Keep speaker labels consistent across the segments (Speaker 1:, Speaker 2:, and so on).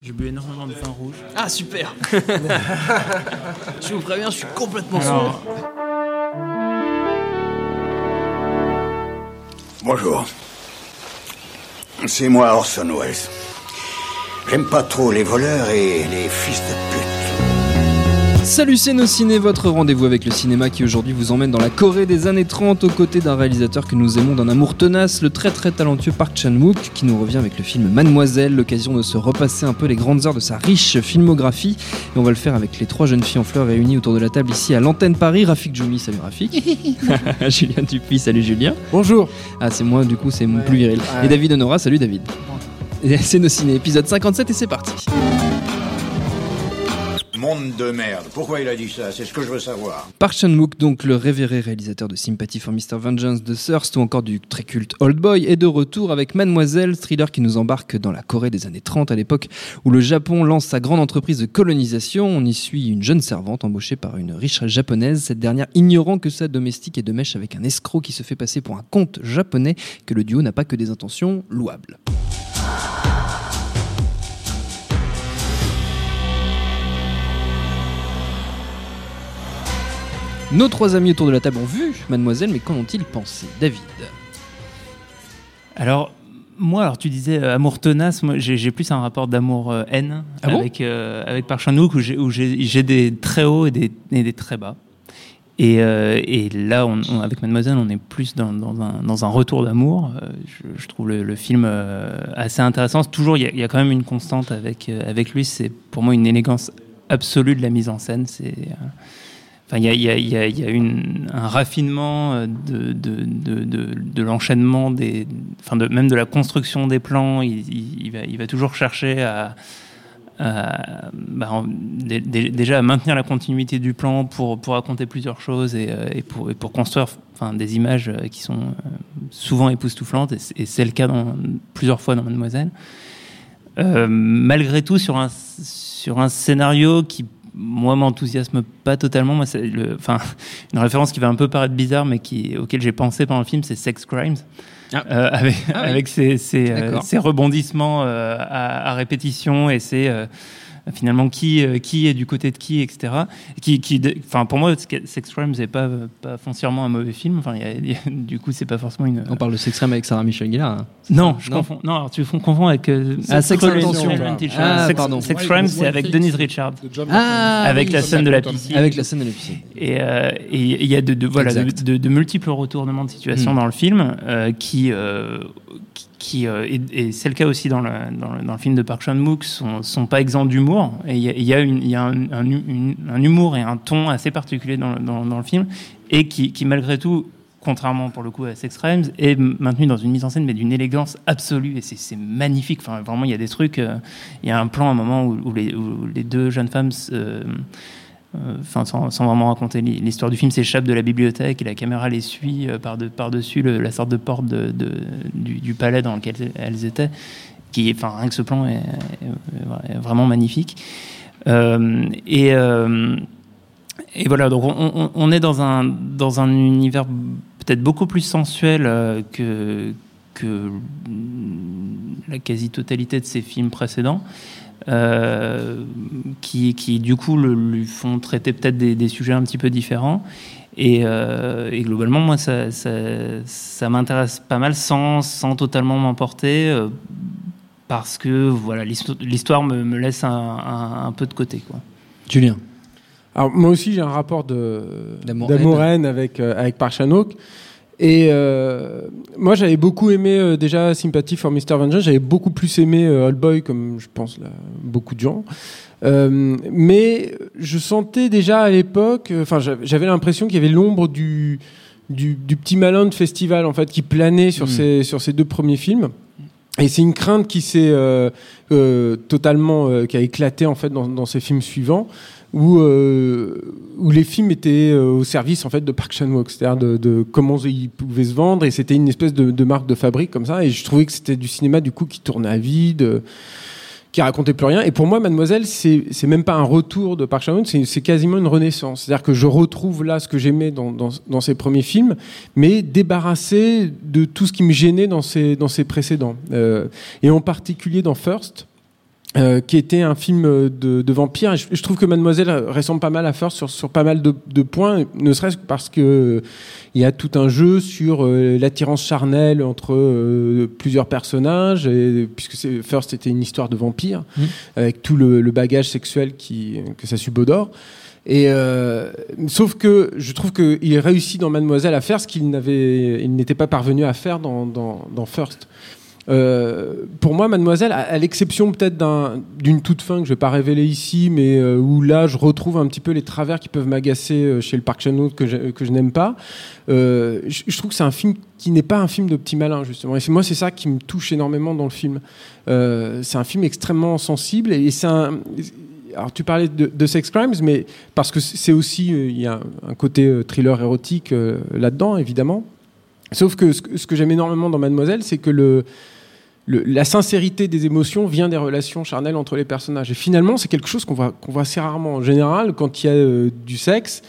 Speaker 1: J'ai bu énormément de vin rouge.
Speaker 2: Ah super Je vous préviens, je suis complètement sourd.
Speaker 3: Bonjour. C'est moi Orson Welles. J'aime pas trop les voleurs et les fils de pute.
Speaker 4: Salut c'est nos ciné, votre rendez-vous avec le cinéma qui aujourd'hui vous emmène dans la Corée des années 30 aux côtés d'un réalisateur que nous aimons d'un amour tenace, le très très talentueux Park Chan-wook qui nous revient avec le film Mademoiselle, l'occasion de se repasser un peu les grandes heures de sa riche filmographie et on va le faire avec les trois jeunes filles en fleurs réunies autour de la table ici à l'antenne Paris, Rafik Djoumi, salut Rafik, Julien Dupuis, salut Julien,
Speaker 5: Bonjour.
Speaker 4: ah c'est moi du coup c'est mon
Speaker 5: Ouais.
Speaker 4: plus viril,
Speaker 5: Ouais.
Speaker 4: et David Honora, salut David. Et C'est nos ciné, épisode 57 et c'est parti.
Speaker 3: Monde de merde. Pourquoi il a dit ça? C'est ce que je veux savoir.
Speaker 4: Park Chan-wook, donc le révéré réalisateur de Sympathy for Mr. Vengeance de Thirst ou encore du très culte Old Boy, est de retour avec Mademoiselle, thriller qui nous embarque dans la Corée des années 30 à l'époque où le Japon lance sa grande entreprise de colonisation. On y suit une jeune servante embauchée par une riche japonaise, cette dernière ignorant que sa domestique est de mèche avec un escroc qui se fait passer pour un comte japonais, que le duo n'a pas que des intentions louables. Nos trois amis autour de la table ont vu Mademoiselle, mais qu'en ont-ils pensé David?
Speaker 1: Alors, moi, alors tu disais euh, amour tenace, moi j'ai plus un rapport d'amour-haine
Speaker 4: Ah bon?
Speaker 1: avec, euh, avec Park Chan-wook où j'ai- où j'ai j'ai des très hauts et des, et des très bas. Et, euh, et là, on, on- avec Mademoiselle, on est plus dans, dans un, dans un retour d'amour. Euh, je, je trouve le, le film euh, assez intéressant. Toujours, il y, y a quand même une constante avec, euh, avec lui. C'est pour moi une élégance absolue de la mise en scène. C'est euh, Il y a, y un raffinement euh, de, l'enchaînement, même de la construction des plans. Il, va, toujours chercher à, bah, déjà à maintenir la continuité du plan pour, raconter plusieurs choses et, euh, pour, construire des images euh, qui sont souvent époustouflantes. Et c'est- le cas plusieurs fois dans Mademoiselle. Malgré tout, sur un scénario qui, moi, m'enthousiasme pas totalement. Moi, c'est le, enfin, une référence qui va un peu paraître bizarre, mais qui, auquel j'ai pensé pendant le film, c'est Sex Crimes.
Speaker 4: Ah.
Speaker 1: Euh, avec,
Speaker 4: Ah oui.
Speaker 1: avec ses, ses, euh, ses rebondissements euh, à, à répétition et c'est finalement qui, euh, qui est du côté de qui, etc. Qui, qui, enfin, pour moi, Sex Crimes n'est pas, pas foncièrement un mauvais film. Enfin, il y a- il y a- du coup, c'est pas forcément une.
Speaker 4: On parle de Sextreme avec Sarah Michel Gellar. hein.
Speaker 1: Non, je
Speaker 4: Non.
Speaker 1: confonds. Non, alors tu confonds avec. euh,
Speaker 4: Ah, Sex Intention. Ah,
Speaker 1: Sex,
Speaker 4: pardon.
Speaker 1: Sex Crimes, c'est avec. Denise Richard.
Speaker 5: De
Speaker 4: Ah,
Speaker 1: avec
Speaker 4: oui,
Speaker 1: la scène de la piscine.
Speaker 4: Avec la scène de la piscine.
Speaker 1: Et euh, et il y a de, de- voilà, de,
Speaker 4: Exact.
Speaker 1: de- de multiples retournements de situation
Speaker 4: Mm.
Speaker 1: dans le film euh, qui, euh, qui, qui, euh, et, c'est le cas aussi dans le, dans le, film de Park Chan-wook, sont, sont pas exempts d'humour. Et il y a, y y a un, un, humour et un ton assez particulier dans, dans, le film et qui, qui malgré tout contrairement pour le coup à Sex Crimes, est maintenu dans une mise en scène mais d'une élégance absolue et c'est magnifique. Enfin, vraiment, il y a des trucs. euh, il y a un plan, à un moment où, les, où les deux jeunes femmes euh, enfin sans, vraiment raconter l'hi- l'histoire du film, s'échappent de la bibliothèque et la caméra les suit euh, par de, par-dessus le- la sorte de porte du, palais dans lequel elles étaient. Qui, enfin, rien que ce plan est, vraiment magnifique. Euh, et, euh, voilà, donc on, est dans un, univers peut-être beaucoup plus sensuel euh, que, que la quasi-totalité de ses films précédents. Euh, qui, qui du coup le- lui font traiter peut-être des, des sujets un petit peu différents. Et, euh, et globalement, moi, ça, ça, ça m'intéresse pas mal sans, sans totalement m'emporter, euh, parce que voilà, l'histo- l'histoire me, me laisse un, un- un peu de côté. Quoi.
Speaker 4: Julien.
Speaker 5: Alors, moi aussi, j'ai un rapport de- avec, euh, avec Park Chan-wook. Et euh, moi, j'avais beaucoup aimé euh, déjà Sympathy for Mr. Vengeance. J'avais beaucoup plus aimé euh, Old Boy, comme je pense là, beaucoup de gens. Euh, mais je sentais déjà à l'époque, euh, enfin, j'avais l'impression qu'il y avait l'ombre du, du, du petit malin de festival en fait qui planait sur,
Speaker 4: Mm.
Speaker 5: ces, sur ces deux premiers films. Et c'est une crainte qui s'est euh, euh, totalement, euh, qui a éclaté en fait dans, dans ces films suivants, où euh, où les films étaient euh, au service en fait de Park Chan-wook, c'est-à-dire de, comment ils pouvaient se vendre, et c'était une espèce de, marque de fabrique comme ça. Et je trouvais que c'était du cinéma du coup qui tournait à vide. euh, qui racontait plus rien. Et pour moi, Mademoiselle, c'est même pas un retour de Park Chan-wook, c'est quasiment une renaissance. C'est-à-dire que je retrouve là ce que j'aimais dans, dans, ses premiers films, mais débarrassé de tout ce qui me gênait dans ses, précédents. Et en particulier dans First, euh, qui était un film de, de vampire. Et je, je trouve que Mademoiselle ressemble pas mal à First sur, sur pas mal de, de points, ne serait-ce que parce que euh, il y a tout un jeu sur euh, l'attirance charnelle entre euh, plusieurs personnages, et, puisque First était une histoire de vampire,
Speaker 4: Mhm.
Speaker 5: avec tout le, le bagage sexuel qui, que ça subodore. Et euh, sauf que je trouve qu'il réussit dans Mademoiselle à faire ce qu'il n'avait, il n'était pas parvenu à faire dans, dans, dans First. Euh, pour moi, Mademoiselle, à, l'exception peut-être d'un- d'une toute fin que je vais pas révéler ici, mais euh, où là je retrouve un petit peu les travers qui peuvent m'agacer euh, chez le Park Chan-wook que, je- n'aime pas. Je, trouve que c'est un film qui n'est pas un film de petit malin justement. Et moi, c'est ça qui me touche énormément dans le film. C'est un film extrêmement sensible et c'est un alors tu parlais de, sex crimes, mais parce que c'est aussi il y a un côté thriller érotique là-dedans, évidemment. Sauf que- ce que j'aime énormément dans Mademoiselle, c'est que le, le- la sincérité des émotions vient des relations charnelles entre les personnages. Et finalement, c'est quelque chose qu'on voit, qu'on voit assez rarement. En général, quand il y a euh, du sexe,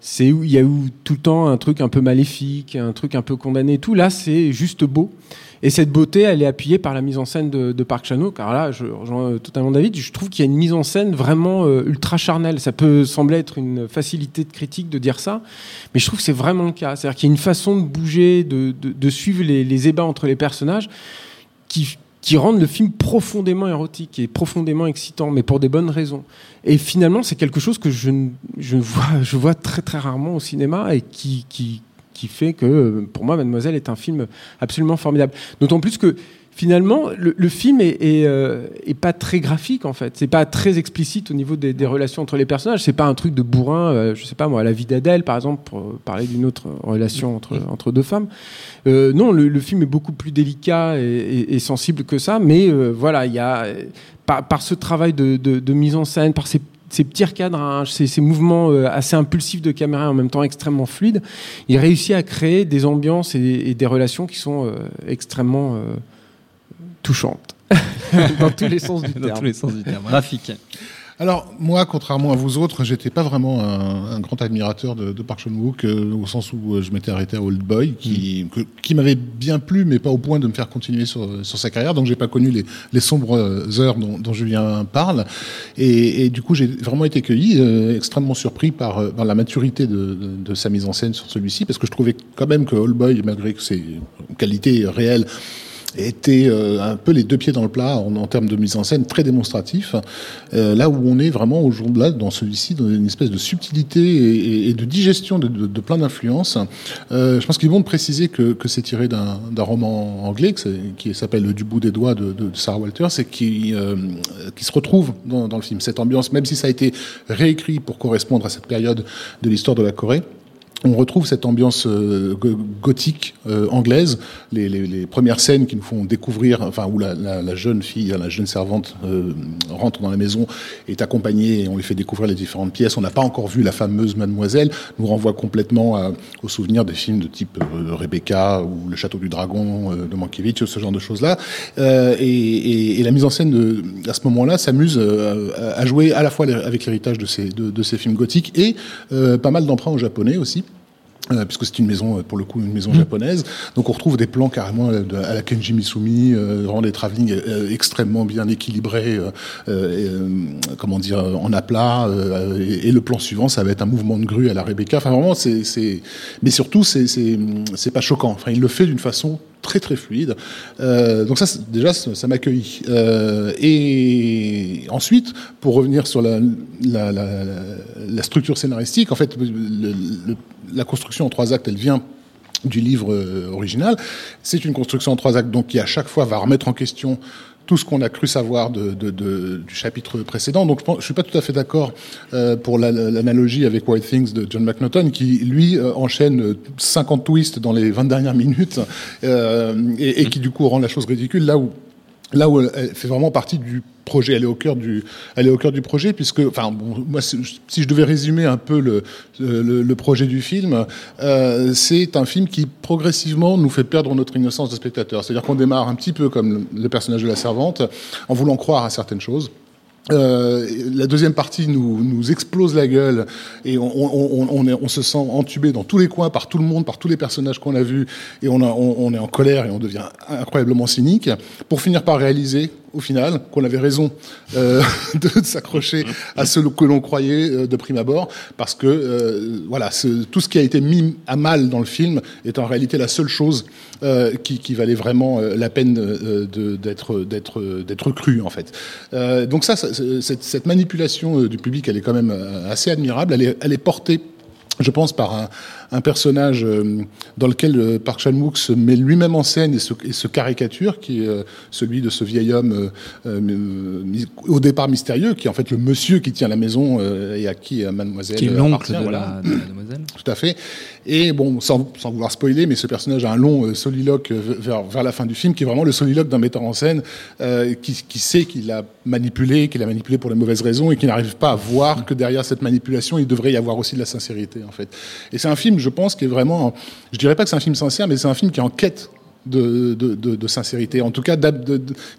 Speaker 5: c'est où il y a eu tout le temps un truc un peu maléfique, un truc un peu condamné et tout. Là, c'est juste beau. Et cette beauté, elle est appuyée par la mise en scène de, de Park Chan-wook. Car là, je rejoins euh, totalement David. Je trouve qu'il y a une mise en scène vraiment euh, ultra charnelle. Ça peut sembler être une facilité de critique de dire ça, mais je trouve que c'est vraiment le cas. C'est-à-dire qu'il y a une façon de bouger, de, de, de suivre les, les ébats entre les personnages qui, rendent le film profondément érotique et profondément excitant, mais pour des bonnes raisons. Et finalement, c'est quelque chose que je, je, vois, je vois très très rarement au cinéma et qui, qui, qui fait que, pour moi, Mademoiselle est un film absolument formidable. D'autant plus que finalement, le, le film est, est, euh, est pas très graphique en fait. C'est pas très explicite au niveau des, des relations entre les personnages. C'est pas un truc de bourrin. euh, je sais pas moi, la vie d'Adèle par exemple, pour parler d'une autre relation entre entre deux femmes. Euh, non, le, le film est beaucoup plus délicat et, et- et sensible que ça. Mais euh, voilà, il y a par, par ce travail de, de- de mise en scène, par ces ces petits recadrages, ces, ces mouvements assez impulsifs de caméra en même temps extrêmement fluides, il réussit à créer des ambiances et, et des relations qui sont extrêmement euh, touchantes. Dans tous les sens du
Speaker 4: Dans terme. tous les sens du terme. Graphique.
Speaker 6: Alors moi, contrairement à vous autres, j'étais pas vraiment un, un grand admirateur de, de Park Chan-wook euh, au sens où euh, je m'étais arrêté à Old Boy, qui, que- qui m'avait bien plu, mais pas au point de me faire continuer sur, sur sa carrière. Donc j'ai pas connu les, les sombres heures dont, dont Julien parle, et, et du coup j'ai vraiment été cueilli, euh, extrêmement surpris par, euh, par la maturité de, de, de sa mise en scène sur celui-ci, parce que je trouvais quand même que Old Boy, malgré que ses qualités réelles était euh, un peu les deux pieds dans le plat en, en termes de mise en scène très démonstratif. Euh, là où on est vraiment au jour de là, dans celui-ci, dans une espèce de subtilité et, et- de digestion de, de- de plein d'influences. Euh, je pense qu'ils vont préciser que, que c'est tiré d'un roman anglais qui s'appelle Du bout des doigts de, de Sarah Walters et qui, euh, qui se retrouve dans, dans le film. Cette ambiance, même si ça a été réécrit pour correspondre à cette période de l'histoire de la Corée, on retrouve cette ambiance euh, go- gothique euh, anglaise, les, les- les premières scènes qui nous font découvrir, enfin où la, la- la jeune fille, la jeune servante euh, rentre dans la maison, est accompagnée et on lui fait découvrir les différentes pièces. On n'a pas encore vu la fameuse Mademoiselle, nous renvoie complètement aux souvenirs des films de type euh, Rebecca ou Le Château du Dragon euh, de Mankiewicz, ce genre de choses-là. Euh, et, et- et la mise en scène de, à ce moment-là s'amuse à à jouer à la fois avec l'héritage de ces, de, de ces films gothiques et pas mal d'emprunts au japonais aussi. Euh, puisque c'est une maison, euh, pour le coup, une maison japonaise. Donc on retrouve des plans carrément euh, à la Kenji Misumi, euh, vraiment des travelling extrêmement bien équilibrés, euh, euh, euh, comment dire, en aplat. euh, et, et le plan suivant, ça va être un mouvement de grue à la Rebecca. Enfin vraiment, c'est, c'est, mais surtout, c'est, c'est, c'est pas choquant. Enfin, il le fait d'une façon très très fluide. Euh, donc ça, déjà, ça, ça m'accueille. Euh, et ensuite, pour revenir sur la, la, la, la structure scénaristique, en fait, le- le- la construction en trois actes, elle vient du livre euh, original. C'est une construction en trois actes, donc qui à chaque fois va remettre en question tout ce qu'on a cru savoir du chapitre précédent. Donc je, je suis pas tout à fait d'accord euh, pour la- la- l'analogie avec White Things de John McNaughton, qui lui euh, enchaîne euh, 50 twists dans les 20 dernières minutes euh, et, et qui du coup rend la chose ridicule. Là où là où elle, fait vraiment partie du projet, elle est au cœur du, elle est au cœur du projet puisque, enfin, moi, si je devais résumer un peu le, le, projet du film, euh, c'est un film qui progressivement nous fait perdre notre innocence de spectateur. C'est-à-dire qu'on démarre un petit peu comme le personnage de la servante, en voulant croire à certaines choses. Euh, la deuxième partie nous, nous explose la gueule et on, se sent entubé dans tous les coins par tout le monde, par tous les personnages qu'on a vus et on est en colère et on devient incroyablement cynique. Pour finir par réaliser au final qu'on avait raison euh, de s'accrocher à ce que l'on croyait euh, de prime abord parce que euh, voilà tout ce qui a été mis à mal dans le film est en réalité la seule chose euh, qui, qui valait vraiment euh, la peine d'être d'être d'être cru en fait. Donc ça, ça, cette, cette manipulation du public, elle est quand même assez admirable. Elle est, elle est portée je pense, par un, un personnage euh, dans lequel euh, Park Chan-wook se met lui-même en scène et se, et se caricature, qui est euh, celui de ce vieil homme euh, au départ mystérieux, qui est en fait le monsieur qui tient la maison et à qui mademoiselle
Speaker 4: Qui est l'oncle
Speaker 6: appartient,
Speaker 4: de,
Speaker 6: voilà.
Speaker 4: la, de la demoiselle.
Speaker 6: Tout à fait. Et bon, sans, sans vouloir spoiler, mais ce personnage a un long soliloque vers, vers la fin du film, qui est vraiment le soliloque d'un metteur en scène qui, qui sait qu'il a manipulé, qu'il a manipulé pour les mauvaises raisons et qui n'arrive pas à voir que derrière cette manipulation, il devrait y avoir aussi de la sincérité, en fait. Et c'est un film, je pense, qui est vraiment, je dirais pas que c'est un film sincère, mais c'est un film qui est en quête de, sincérité, en tout cas,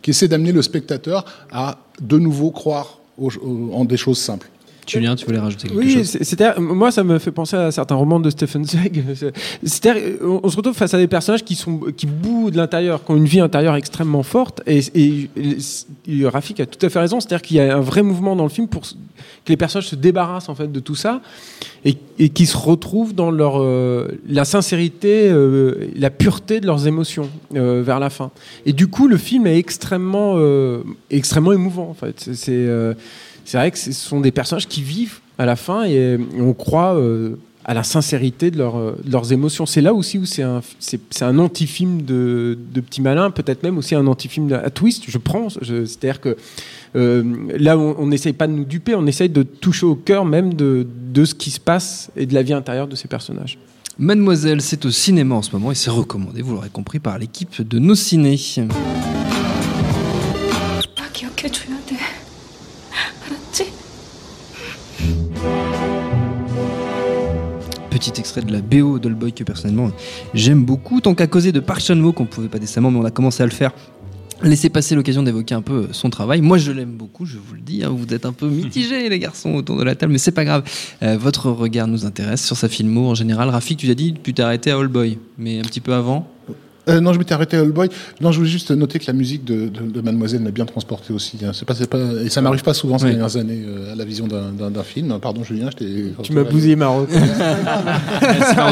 Speaker 6: qui essaie d'amener le spectateur à de nouveau croire en des choses simples.
Speaker 4: Julien, tu voulais rajouter quelque
Speaker 5: Oui,
Speaker 4: chose
Speaker 5: c'est-à-dire, moi, ça me fait penser à certains romans de Stephen Zweig. C'est-à-dire, on, on se retrouve face à des personnages qui sont qui bouent de l'intérieur, qui ont une vie intérieure extrêmement forte. Et, et, et Rafik a tout à fait raison. C'est-à-dire qu'il y a un vrai mouvement dans le film pour que les personnages se débarrassent en fait de tout ça et, et qui se retrouvent dans leur euh, la sincérité, euh, la pureté de leurs émotions euh, vers la fin. Et du coup, le film est extrêmement extrêmement émouvant en fait. C'est- C'est vrai que ce sont des personnages qui vivent à la fin et, euh, on croit euh, à la sincérité euh, de leurs émotions. C'est là aussi où c'est un, anti-film de, Petit Malin, peut-être même aussi un anti-film à twist, je pense. C'est-à-dire que euh, là, on n'essaye pas de nous duper, on essaye de toucher au cœur même de, de ce qui se passe et de la vie intérieure de ces personnages.
Speaker 4: Mademoiselle, c'est au cinéma en ce moment et c'est recommandé, vous l'aurez compris, par l'équipe de nos ciné. Petit extrait de la BO d'Oldboy que personnellement j'aime beaucoup. Tant qu'à causer de Park Chan-wook, on pouvait pas décemment, mais on a commencé à le faire. Laissez passer l'occasion d'évoquer un peu son travail. Moi, je l'aime beaucoup, je vous le dis. hein, vous êtes un peu mitigés, les garçons, autour de la table, mais c'est pas grave. Euh, votre regard nous intéresse sur sa filmo en général. Rafik, tu as dit, tu t'es arrêté à Oldboy, mais un petit peu avant.
Speaker 6: Euh, non, je m'étais arrêté à All Boy. Non, je voulais juste noter que la musique de, de, de Mademoiselle m'a bien transporté aussi. hein. C'est pas, c'est pas, et ça m'arrive pas souvent ces
Speaker 4: Oui.
Speaker 6: dernières années euh, à la vision d'un, d'un, d'un film. Pardon, Julien, je t'ai.
Speaker 5: Tu m'as bousillé ma
Speaker 4: on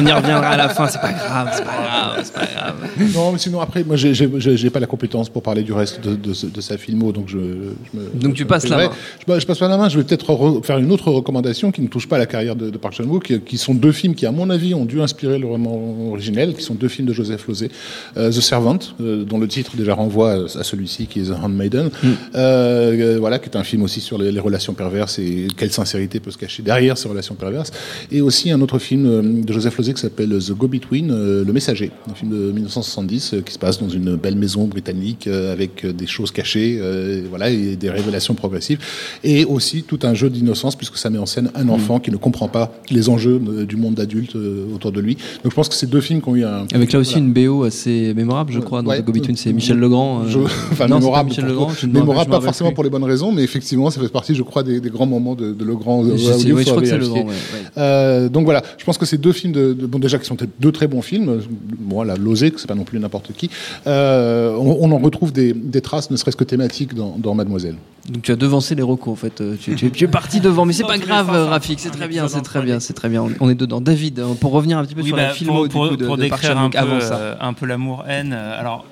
Speaker 4: y reviendra à la fin, c'est pas grave, c'est pas grave, c'est pas grave.
Speaker 6: Non, mais sinon après, moi, j'ai, j'ai, j'ai j'ai pas la compétence pour parler du reste de, de, ce- de sa filmo, donc je. je me,
Speaker 4: Donc tu passes la main.
Speaker 6: Je, je passe pas la main. Je vais peut-être re- faire une autre recommandation qui ne touche pas à la carrière de, de Park Chan-wook, qui, qui sont deux films qui, à mon avis, ont dû inspirer le roman originel, qui sont deux films de Joseph Losey, Euh, The Servant, euh, dont le titre déjà renvoie à, celui-ci, qui est The Handmaiden,
Speaker 4: Mm.
Speaker 6: euh, euh, voilà, qui est un film aussi sur les, les relations perverses et quelle sincérité peut se cacher derrière ces relations perverses, et aussi un autre film euh, de Joseph Losey qui s'appelle The Go-Between, euh, Le Messager, un film de 1970 euh, qui se passe dans une belle maison britannique euh, avec euh, des choses cachées, euh, voilà, et des révélations progressives, et aussi tout un jeu d'innocence puisque ça met en scène un enfant qui ne comprend pas les enjeux euh, du monde d'adulte euh, autour de lui. Donc je pense que ces deux films qui ont eu un
Speaker 4: Avec là aussi
Speaker 6: voilà.
Speaker 4: une BO assez mémorable, je crois, dans
Speaker 6: Ouais.
Speaker 4: The c'est Michel Legrand. euh,
Speaker 6: Je- enfin,
Speaker 4: non,
Speaker 6: mémorable,
Speaker 4: pas Michel
Speaker 6: pour-
Speaker 4: Legrand, je ne me rappelle-
Speaker 6: mémorable pas forcément
Speaker 4: plus.
Speaker 6: pour les bonnes raisons, mais effectivement, ça fait partie, je crois, des, des grands moments de, de Legrand.
Speaker 4: Je
Speaker 6: euh,
Speaker 4: sais-
Speaker 6: audio,
Speaker 4: je crois que c'est. Legrand, ouais.
Speaker 6: Euh, donc voilà, je pense que ces deux films, de, de- bon déjà qui sont deux très bons films, bon voilà, Losé, que c'est pas non plus n'importe qui, euh, on, on en retrouve des, des traces, ne serait-ce que thématiques dans, dans Mademoiselle.
Speaker 4: Donc tu as devancé les recos en fait. Euh, Tu, tu- tu es parti devant, mais c'est pas grave,
Speaker 1: hein.
Speaker 4: Rafik. C'est très bien, c'est très bien, c'est très bien. On, est dedans. David, euh, pour revenir un petit peu
Speaker 1: Oui,
Speaker 4: sur
Speaker 1: bah,
Speaker 4: la filmo
Speaker 1: pour,
Speaker 4: du coup de,
Speaker 1: pour
Speaker 4: de
Speaker 1: décrire un
Speaker 4: Chan-wook
Speaker 1: peu,
Speaker 4: avant ça.
Speaker 1: euh, un peu l'amour-haine. euh, alors,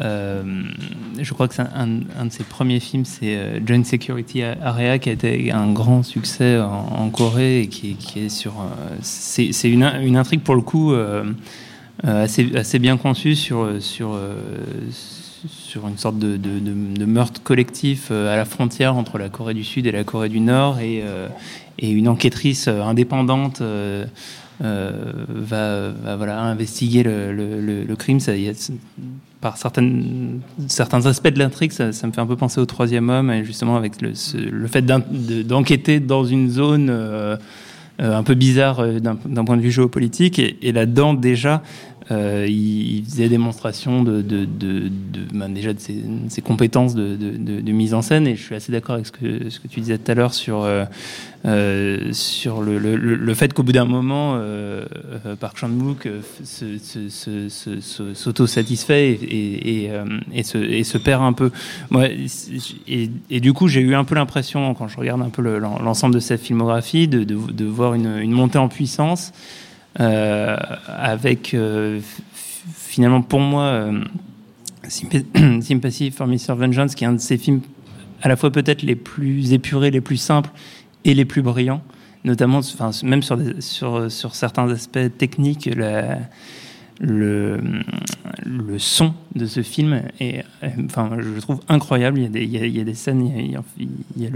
Speaker 1: euh, je crois que c'est un, un de ses premiers films, c'est euh, Joint Security Area, qui a été un grand succès en, en Corée et qui, qui est sur. euh, c'est une, une intrigue pour le coup euh, assez, assez bien conçue sur sur sur une sorte de, meurtre collectif euh, à la frontière entre la Corée du Sud et la Corée du Nord, et, euh, une enquêtrice euh, indépendante va, voilà, investiguer le, crime. Par certaines, certains aspects de l'intrigue, ça, me fait un peu penser au troisième homme, justement avec le, fait d'en- de- d'enquêter dans une zone un peu bizarre d'un point de vue géopolitique, et là-dedans déjà, euh, il, faisait démonstration de, ben, déjà de ses, compétences de, mise en scène, et je suis assez d'accord avec ce que, tu disais tout à l'heure sur, euh, euh, sur le, fait qu'au bout d'un moment, euh, Park Chan-wook s'auto-satisfait et, se, perd un peu. Et, du coup, j'ai eu un peu l'impression, quand je regarde un peu le- l'en- l'ensemble de cette filmographie, de, voir une, montée en puissance avec euh, finalement pour moi euh, Sympa- Sympathy for Mr. Vengeance, qui est un de ces films à la fois peut-être les plus épurés, les plus simples et les plus brillants, notamment enfin, même sur, sur, certains aspects techniques. Le, son de ce film est, euh, enfin, je trouve incroyable. Il y a des, scènes, il y a,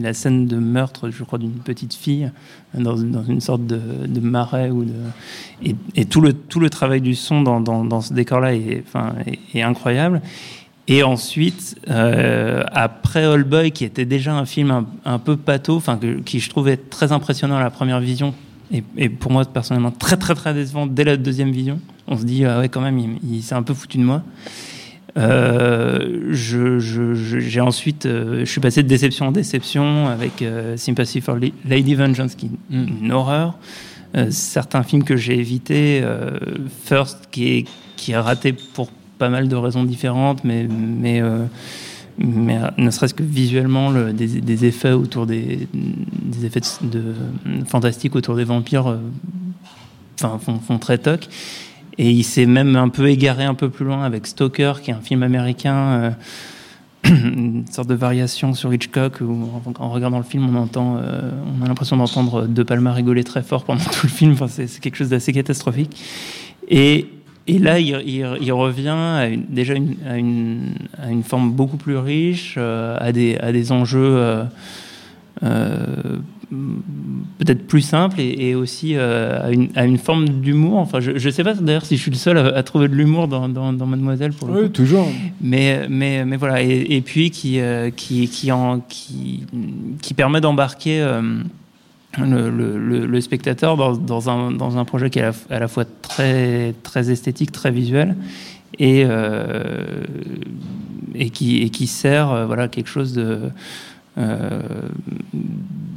Speaker 1: la scène de meurtre, je crois, d'une petite fille dans, dans une sorte de, marais ou de, et, tout le travail du son dans, ce décor-là est, incroyable. Et ensuite, euh, après All Boy, qui était déjà un film un, peu pâteau, enfin qui je trouvais très impressionnant à la première vision, et, et pour moi personnellement très très très décevant dès la deuxième vision. On se dit ah ouais quand même, il, il s'est un peu foutu de moi. Euh, je, je- ensuite, euh, je suis passé de déception en déception avec euh, Sympathy for Lady Vengeance, qui est une horreur. Euh, certains films que j'ai évités, euh, First, qui est, qui est raté pour pas mal de raisons différentes, mais, mais, euh, mais euh, ne serait-ce que visuellement, le- des, effets autour des, effets fantastiques autour des vampires euh, font, très toc. Et il s'est même un peu égaré un peu plus loin avec Stalker, qui est un film américain, euh, une sorte de variation sur Hitchcock, où en, regardant le film, on entend, on a l'impression d'entendre De Palma rigoler très fort pendant tout le film. Enfin, c'est quelque chose d'assez catastrophique. Et, et là, il, il- il revient à une- déjà une, à, une, à une forme beaucoup plus riche, euh, à, des, à des enjeux euh, euh, peut-être plus simples et, et aussi à, une, forme d'humour. Enfin, je ne sais pas d'ailleurs si je suis le seul à, trouver de l'humour dans, dans, dans Mademoiselle. Pour le
Speaker 5: Oui,
Speaker 1: coup.
Speaker 5: toujours.
Speaker 1: Mais, mais, mais voilà, et, et puis qui, qui, qui, en, qui, qui permet d'embarquer le, le- le- le spectateur dans, dans, un, dans un projet qui est à la, à la fois très, très esthétique, très visuel, et, euh, et, qui, et qui sert euh, voilà, quelque chose de. euh,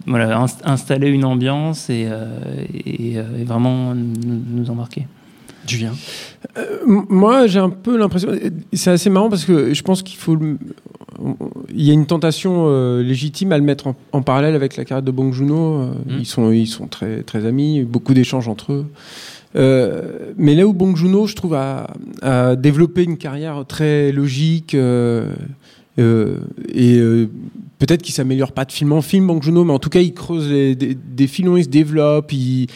Speaker 1: voilà, inst- installer une ambiance et, euh, et, euh, et vraiment nous, nous embarquer.
Speaker 4: Julien
Speaker 5: Moi, j'ai un peu l'impression. C'est assez marrant parce que je pense qu'il faut. Il y a une tentation euh, légitime à le mettre en, en parallèle avec la carrière de Bong Joon-ho. Euh, Ils sont, ils sont très, très amis, beaucoup d'échanges entre eux. Euh, mais là où Bong Joon-ho, je trouve, a, a développé une carrière très logique et euh, peut-être qu'il s'améliore pas de film en film, Bong Joon-ho, mais en tout cas, il creuse des, des filons, il se développe, il,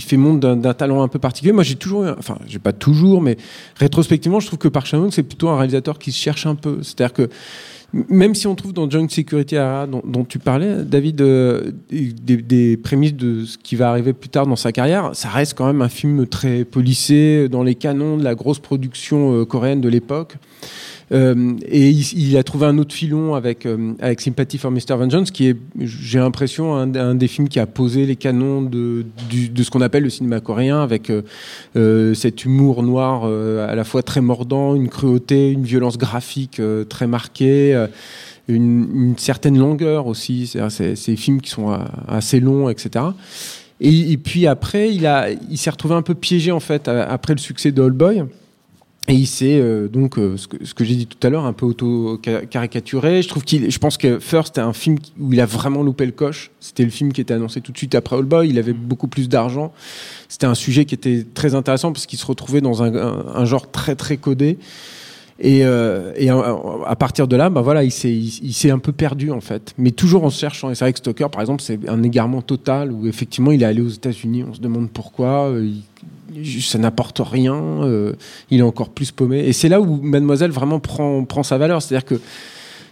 Speaker 5: fait montre d'un talent un peu particulier. Moi, j'ai toujours, enfin, j'ai pas toujours, mais rétrospectivement, je trouve que Park Chan-wook, c'est plutôt un réalisateur qui se cherche un peu. C'est-à-dire que même si on trouve dans Joint Security Area, dont, tu parlais, David, euh, des, prémices de ce qui va arriver plus tard dans sa carrière, ça reste quand même un film très policé, dans les canons de la grosse production euh, coréenne de l'époque. Euh, et il, a trouvé un autre filon avec, euh, avec Sympathy for Mr. Vengeance, qui est, j'ai l'impression, un, des films qui a posé les canons de, de ce qu'on appelle le cinéma coréen, avec euh, euh, cet humour noir euh, à la fois très mordant, une cruauté, une violence graphique très marquée. une, certaine longueur aussi, c'est des films qui sont assez longs, etc. Et, puis après, il, s'est retrouvé un peu piégé en fait après le succès de All Boy. Et il s'est euh, donc, euh, ce que, ce que j'ai dit tout à l'heure, un peu auto-caricaturé. Je trouve qu'il, je pense que First est un film où il a vraiment loupé le coche. C'était le film qui était annoncé tout de suite après All Boy. Il avait beaucoup plus d'argent. C'était un sujet qui était très intéressant parce qu'il se retrouvait dans un, un- un genre très très codé. Et, euh, à, partir de là, bah voilà, il s'est, un peu perdu en fait, mais toujours en cherchant. Et c'est vrai que Stoker, par exemple, c'est un égarement total où effectivement il est allé aux États-Unis. On se demande pourquoi. euh, ça n'apporte rien. euh, il est encore plus paumé. Et c'est là où Mademoiselle vraiment prend, prend sa valeur. C'est-à-dire que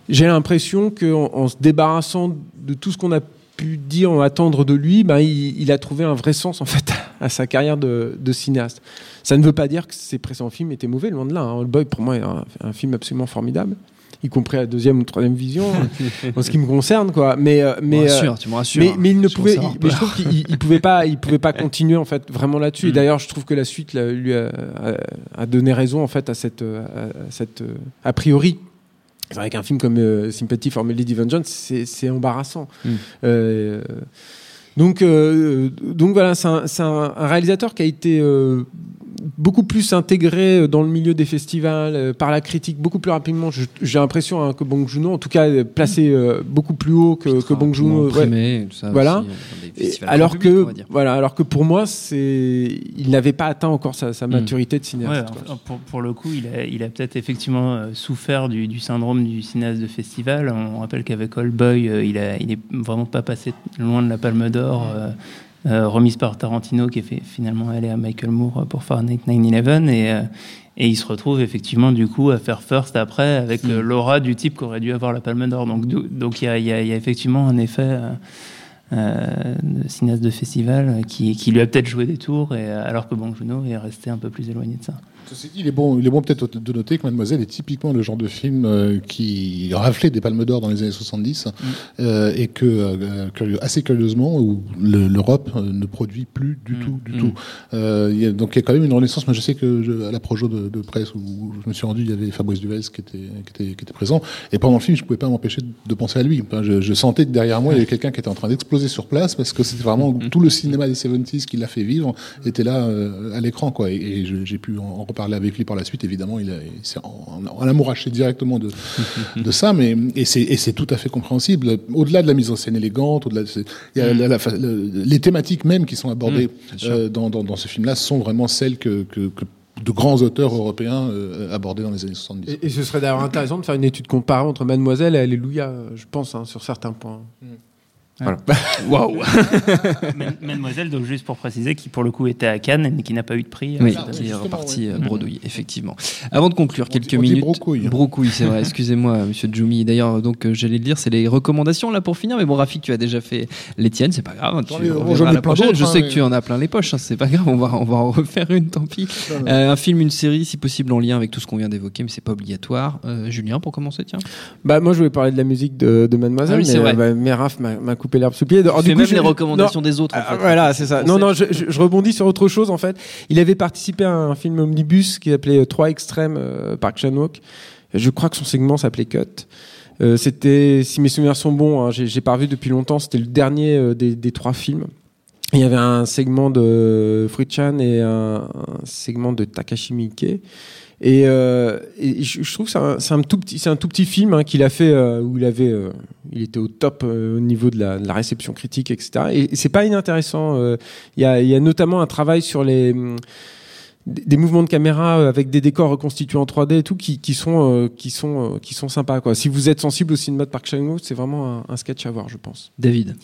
Speaker 5: j'ai l'impression qu'en en se débarrassant de tout ce qu'on a pu dire ou attendre de lui, il, il a trouvé un vrai sens en fait à sa carrière de, de cinéaste. Ça ne veut pas dire que ses précédents films étaient mauvais, loin de là. hein. Old Boy pour moi est un, un film absolument formidable, y compris à la deuxième ou troisième vision, en ce qui me concerne quoi. Mais euh, mais
Speaker 4: me
Speaker 5: euh,
Speaker 4: rassures, tu me rassures.
Speaker 5: mais, mais il ne
Speaker 4: Je
Speaker 5: pouvait, il- mais je trouve qu'il il pouvait pas, il pouvait pas continuer en fait vraiment là-dessus. Et
Speaker 1: Mm.
Speaker 5: d'ailleurs, je trouve que la suite là, lui a, a- a donné raison en fait à cette, euh, à, cette a priori. Vrai qu'un film comme euh, Sympathy for Lady Vengeance, c'est c'est embarrassant.
Speaker 4: Mm.
Speaker 5: Euh, donc, euh, donc voilà, c'est un, un réalisateur qui a été euh, beaucoup plus intégré dans le milieu des festivals, euh, par la critique, beaucoup plus rapidement. J'ai l'impression hein, que Bong Joon-ho, en tout cas, placé euh, beaucoup plus haut que, que Bong Joon-ho. Ouais. Voilà.
Speaker 4: aussi,
Speaker 5: alors
Speaker 4: public,
Speaker 5: que voilà, alors que pour moi, c'est il n'avait pas atteint encore sa,
Speaker 4: Mm.
Speaker 5: sa maturité de cinéaste.
Speaker 1: pour, pour le coup, il a, il a peut-être effectivement euh, souffert du, du syndrome du cinéaste de festival. On rappelle qu'avec Old Boy, euh, il, a, il est vraiment pas passé loin de la Palme d'Or, euh, euh, remise par Tarantino, qui est fait, finalement allé à Michael Moore pour Fahrenheit 9/11, et, euh, et il se retrouve effectivement du coup à faire First après avec euh, l'aura du type qui aurait dû avoir la Palme d'Or. Donc d'où- donc il y a, il y a- il y a effectivement un effet. euh, euh, de cinéaste de festival euh, qui, qui lui a peut-être joué des tours et, euh, alors que Bong Joon-ho est resté un peu plus éloigné de ça.
Speaker 6: Ceci dit, il est bon, il est bon peut-être de noter que Mademoiselle est typiquement le genre de film euh, qui raflait des palmes d'or dans les années 70 euh, et que, euh, assez curieusement, où le- l'Europe ne produit plus du
Speaker 1: Mm.
Speaker 6: tout, du
Speaker 1: Mm.
Speaker 6: tout. Euh, il y a, donc il y a quand même une renaissance. Moi, je sais que je- à la projo de, de presse où je me suis rendu, il y avait Fabrice Duvez qui était, qui était, qui était présent. Et pendant le film, je pouvais pas m'empêcher de, penser à lui. Enfin, je, je sentais que derrière moi, il y avait quelqu'un qui était en train d'exploser sur place parce que c'était vraiment tout le cinéma des 70s qui l'a fait vivre était là euh, à l'écran, quoi. Et, j'ai pu en, en reparler avec lui par la suite. Évidemment, il, s'est en, en, en amouraché directement de, de ça, mais et c'est tout à fait compréhensible. Au-delà de la mise en scène élégante, au-delà, il y a la- la le- les thématiques même qui sont abordées euh, dans, dans, dans ce film-là sont vraiment celles que, que, que de grands auteurs européens euh, abordaient dans les années 70.
Speaker 5: Et, et ce serait d'ailleurs intéressant de faire une étude comparée entre Mademoiselle et Alléluia, je pense, hein, sur certains points. Voilà.
Speaker 4: Waouh
Speaker 1: Mademoiselle, donc juste pour préciser, qui pour le coup était à Cannes et qui n'a pas eu de prix.
Speaker 4: Oui,
Speaker 1: euh,
Speaker 4: qui est reparti euh, bredouille, effectivement. Avant de conclure,
Speaker 6: On
Speaker 4: quelques
Speaker 6: dit-
Speaker 4: minutes.
Speaker 6: brocouille.
Speaker 4: Brocouille, c'est vrai. Excusez-moi, monsieur Djoumi. D'ailleurs, donc, euh, j'allais le dire, c'est les recommandations là pour finir. Mais bon, Rafik, tu as déjà fait les tiennes, c'est pas grave. Tu
Speaker 6: j'en ai
Speaker 4: la prochaine. Je
Speaker 6: hein,
Speaker 4: sais que
Speaker 6: mais-
Speaker 4: tu en as plein les poches, hein, c'est pas grave. On va, on va en refaire une, tant pis. Euh, un film, une série, si possible en lien avec tout ce qu'on vient d'évoquer, mais c'est pas obligatoire. Euh, Julien, pour commencer, tiens.
Speaker 5: Bah, moi, je voulais parler de la musique de, de Mademoiselle,
Speaker 4: Ah oui, c'est
Speaker 5: mais,
Speaker 4: vrai.
Speaker 5: euh, bah, mais Raph m'a coupé l'herbe sous le pied. Alors, du
Speaker 4: fais
Speaker 5: coup,
Speaker 4: même
Speaker 5: je-
Speaker 4: les
Speaker 5: non,
Speaker 4: recommandations des autres. en
Speaker 5: Ah, voilà, c'est ça.
Speaker 4: On
Speaker 5: Non,
Speaker 4: sait.
Speaker 5: non, je, rebondis sur autre chose en fait. Il avait participé à un film omnibus qui s'appelait euh, Trois extrêmes euh, Park Chan-wook. Je crois que son segment s'appelait Cut. Euh, c'était, si mes souvenirs sont bons, hein, j'ai pas revu depuis longtemps. C'était le dernier euh, des, des trois films. Il y avait un segment de Fruit-chan et un, un segment de Takashi Miike. Et, euh, et je, trouve que c'est un, tout petit, c'est un tout petit film hein, qu'il a fait euh, où il avait, euh, il était au top euh, au niveau de la, de la réception critique, etc. Et, et c'est pas inintéressant. euh, Il y, a, il y a notamment un travail sur les des mouvements de caméra avec des décors reconstitués en 3D et tout qui, qui sont euh, qui sont euh, qui sont sympas quoi. Si vous êtes sensible au cinéma de Park Chan-wook, c'est vraiment un, un sketch à voir, je pense.
Speaker 4: David.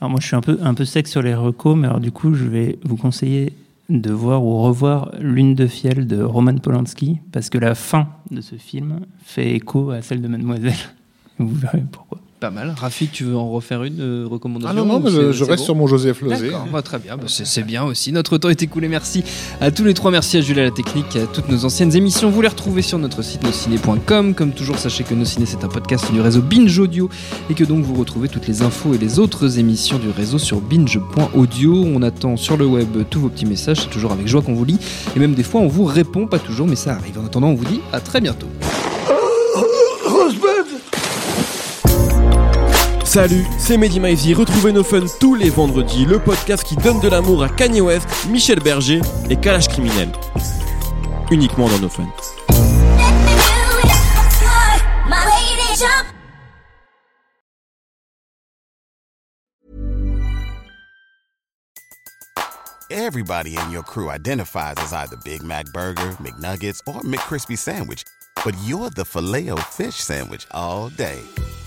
Speaker 1: Alors moi je suis un peu, un peu sec sur les recos, mais alors du coup je vais vous conseiller de voir ou revoir Lune de fiel de Roman Polanski, parce que la fin de ce film fait écho à celle de Mademoiselle. Vous verrez pourquoi.
Speaker 4: Pas mal. Rafik, tu veux en refaire une euh, recommandation
Speaker 6: Ah non, non, mais je, reste
Speaker 4: bon
Speaker 6: sur mon Joseph Lozé.
Speaker 4: Bah, très bien, bah, c'est bien aussi. Notre temps est écoulé. Merci à tous les trois. Merci à Jules à la technique, à toutes nos anciennes émissions. Vous les retrouvez sur notre site nosciné.com. Comme toujours, sachez que Nos Ciné, c'est un podcast du réseau Binge Audio et que donc vous retrouvez toutes les infos et les autres émissions du réseau sur binge.audio. On attend sur le web tous vos petits messages. C'est toujours avec joie qu'on vous lit et même des fois on vous répond, pas toujours, mais ça arrive. En attendant, on vous dit à très bientôt.
Speaker 7: Salut, c'est Mehdi Maizy. Retrouvez nos fun tous les vendredis, le podcast qui donne de l'amour à Kanye West, Michel Berger et Kalash Criminel. Uniquement dans nos fun.
Speaker 8: Everybody in your crew identifies as either Big Mac Burger, McNuggets, or McCrispy Sandwich. But you're the filet fish Sandwich all day.